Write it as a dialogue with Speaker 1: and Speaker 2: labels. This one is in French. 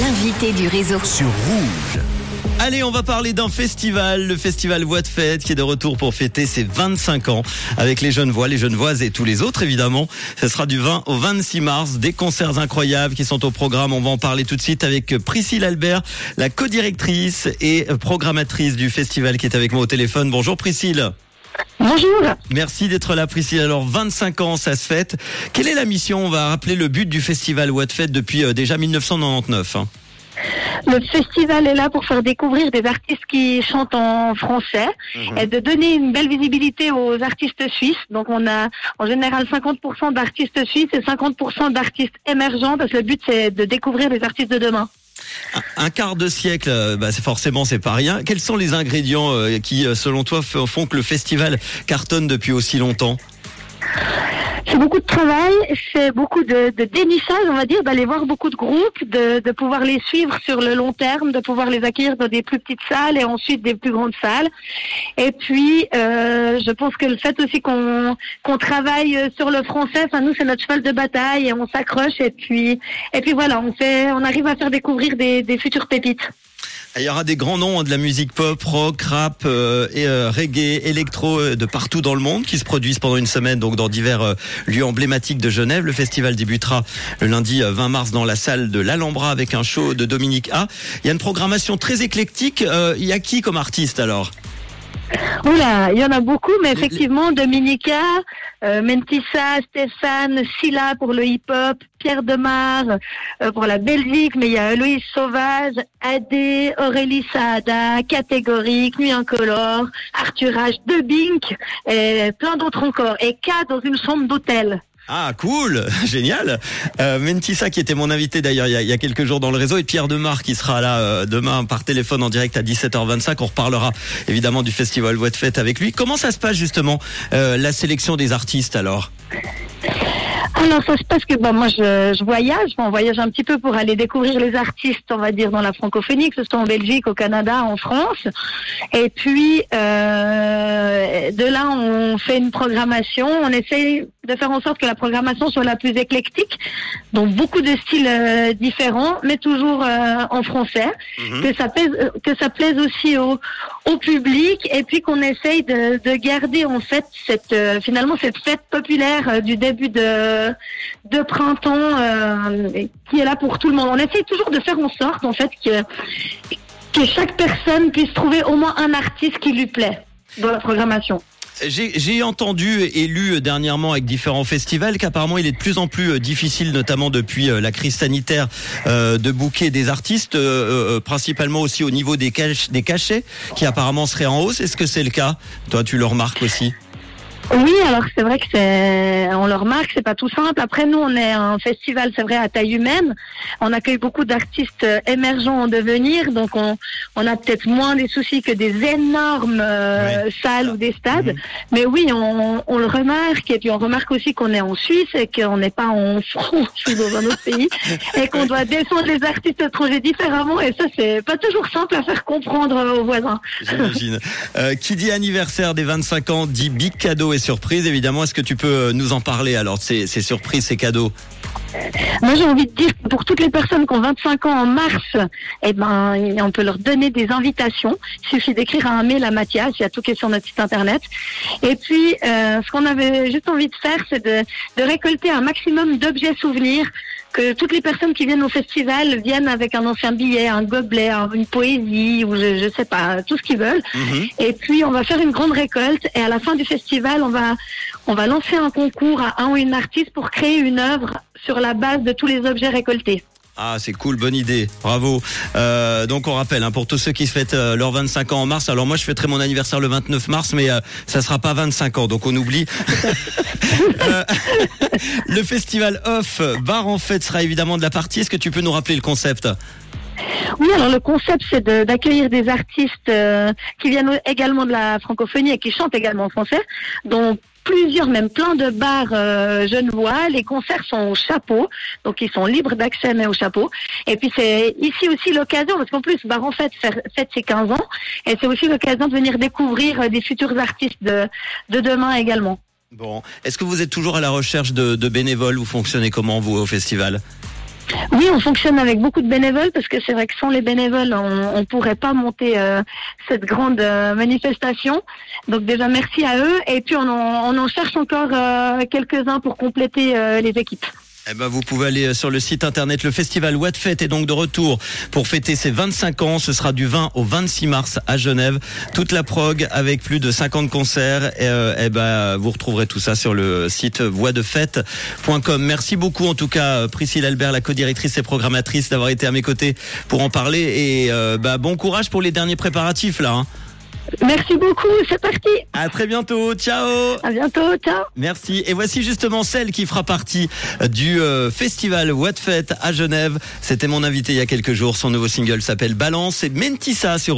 Speaker 1: L'invité du réseau.
Speaker 2: sur Rouge.
Speaker 3: Allez, on va parler d'un festival, le festival Voix de Fête, qui est de retour pour fêter ses 25 ans avec les jeunes voix, les jeunes voix et tous les autres évidemment. Ce sera du 20 au 26 mars, des concerts incroyables qui sont au programme. On va en parler tout de suite avec Priscille Albert, la co-directrice et programmatrice du festival qui est avec moi au téléphone. Bonjour Priscille.
Speaker 4: Bonjour.
Speaker 3: Merci d'être là Priscille. Alors 25 ans, ça se fête. Quelle est la mission? On va rappeler le but du festival de Fête depuis euh, déjà 1999. hein.
Speaker 4: Le festival est là pour faire découvrir des artistes qui chantent en français et de donner une belle visibilité aux artistes suisses. Donc on a en général 50% d'artistes suisses et 50% d'artistes émergents parce que le but c'est de découvrir les artistes de demain.
Speaker 3: Un quart de siècle, euh, bah, forcément c'est pas rien. Quels sont les ingrédients euh, qui, euh, selon toi, font que le festival cartonne depuis aussi longtemps?
Speaker 4: C'est beaucoup de travail, c'est beaucoup de, de dénichage, on va dire, d'aller voir beaucoup de groupes, de, de pouvoir les suivre sur le long terme, de pouvoir les accueillir dans des plus petites salles et ensuite des plus grandes salles. Et puis, euh, je pense que le fait aussi qu'on qu'on travaille sur le français, enfin nous c'est notre cheval de bataille et on s'accroche et puis et puis voilà, on fait, on arrive à faire découvrir des, des futures pépites.
Speaker 3: Il y aura des grands noms hein, de la musique pop, rock, rap euh, et euh, reggae, électro euh, de partout dans le monde qui se produisent pendant une semaine donc dans divers lieux emblématiques de Genève. Le festival débutera le lundi euh, 20 mars dans la salle de l'Alhambra avec un show de Dominique A. Il y a une programmation très éclectique. Il y a qui comme artiste alors?
Speaker 4: Oula, il y en a beaucoup, mais effectivement, Dominica, euh, Mentissa, Stéphane, Silla pour le hip-hop, Pierre Demar euh, pour la Belgique, mais il y a Louise Sauvage, Adé, Aurélie Saada, Catégorique, Nuit Incolore, Arthur H, De Bink, et plein d'autres encore. Et K dans une chambre d'hôtel.
Speaker 3: Ah cool, génial. Euh, Mentissa qui était mon invité d'ailleurs il, y a- quelques jours dans le réseau et Pierre Demar qui sera là euh, demain par téléphone en direct à 17h25. On reparlera évidemment du festival Voix de Fête avec lui. Comment ça se passe justement euh, la sélection des artistes alors?
Speaker 4: Alors ça se passe que bah, moi je, je voyage, on voyage un petit peu pour aller découvrir les artistes, on va dire dans la francophonie, que ce soit en Belgique, au Canada, en France. Et puis euh, de là on fait une programmation, on essaye de faire en sorte que la programmation soit la plus éclectique, donc beaucoup de styles euh, différents, mais toujours euh, en français, que ça plaise, euh, que ça plaise aussi au, au public, et puis qu'on essaye de, de garder en fait cette euh, finalement cette fête populaire euh, du début de de printemps euh, qui est là pour tout le monde. On essaye toujours de faire en sorte en fait que que chaque personne puisse trouver au moins un artiste qui lui plaît dans la programmation.
Speaker 3: J'ai entendu et lu dernièrement avec différents festivals qu'apparemment il est de plus en plus euh, difficile, notamment depuis euh, la crise sanitaire, euh, de booker des artistes, euh, euh, principalement aussi au niveau des, des cachets, qui apparemment seraient en hausse. Est-ce que c'est le cas? Toi, tu le remarques aussi?
Speaker 4: Oui, alors c'est vrai que c'est, on le remarque, c'est pas tout simple. Après, nous, on est un festival, c'est vrai, à taille humaine. On accueille beaucoup d'artistes euh, émergents en devenir, donc on, on a peut-être moins des soucis que des énormes euh, salles ou des stades.
Speaker 3: Mhm.
Speaker 4: Mais oui, on, on le remarque, et puis on remarque aussi qu'on est en Suisse et qu'on n'est pas en France ou dans un autre pays, et qu'on doit descendre les artistes étrangers différemment. Et ça, c'est pas toujours simple à faire comprendre aux voisins.
Speaker 3: J'imagine. Euh, qui dit anniversaire des 25 ans dit big cadeau et surprise. Évidemment, est-ce que tu peux euh, nous en parler alors ces, ces surprises, ces cadeaux?
Speaker 4: Moi, j'ai envie de dire pour toutes les personnes qui ont 25 ans en mars, eh ben, on peut leur donner des invitations. Il suffit d'écrire un mail à Mathias, il y a tout qui est sur notre site internet. Et puis, euh, ce qu'on avait juste envie de faire, c'est de récolter un maximum d'objets souvenirs que toutes les personnes qui viennent au festival viennent avec un ancien billet, un gobelet, un- une poésie ou je, je sais pas, tout ce qu'ils veulent.
Speaker 3: Mhm.
Speaker 4: Et puis on va faire une grande récolte et à la fin du festival, on va on va lancer un concours à un ou une artiste pour créer une œuvre sur la base de tous les objets récoltés.
Speaker 3: Ah, c'est cool, bonne idée, bravo. Euh, donc on rappelle, hein, pour tous ceux qui se fêtent euh, leurs 25 ans en mars, alors moi je fêterai mon anniversaire le 29 mars, mais euh, ça sera pas 25 ans, donc on oublie. Euh, le festival Off, bar en fête sera évidemment de la partie. Est-ce que tu peux nous rappeler le concept?
Speaker 4: Oui, alors le concept c'est de- d'accueillir des artistes euh, qui viennent également de la francophonie et qui chantent également en français, dont plusieurs, même plein de bars euh, genevois. Les concerts sont au chapeau, donc ils sont libres d'accès mais au chapeau. Et puis c'est ici aussi l'occasion, parce qu'en plus Bar en fête fête ses 15 ans, et c'est aussi l'occasion de venir découvrir euh, des futurs artistes de, de demain également.
Speaker 3: Bon, est-ce que vous êtes toujours à la recherche de, de bénévoles? Vous fonctionnez comment vous au festival?
Speaker 4: Oui, on fonctionne avec beaucoup de bénévoles parce que c'est vrai que sans les bénévoles, on ne pourrait pas monter euh, cette grande euh, manifestation. Donc déjà, merci à eux. Et puis, on en, cherche encore euh, quelques-uns pour compléter les équipes.
Speaker 3: Eh ben, vous pouvez aller sur le site internet. Le festival What Fête est donc de retour pour fêter ses 25 ans. Ce sera du 20 au 26 mars à Genève. Toute la prog avec plus de 50 concerts. Euh, eh ben, vous retrouverez tout ça sur le site voixdefête.com. Merci beaucoup en tout cas Priscille Albert, la co-directrice et programmatrice, d'avoir été à mes côtés pour en parler. Et euh, bah, bon courage pour les derniers préparatifs là. Hein.
Speaker 4: Merci beaucoup, c'est parti.
Speaker 3: À très bientôt, ciao.
Speaker 4: À bientôt, ciao.
Speaker 3: Merci. Et voici justement celle qui fera partie du euh, festival What Fête à Genève. C'était mon invité il y a quelques jours. Son nouveau single s'appelle Balance et Mentissa sur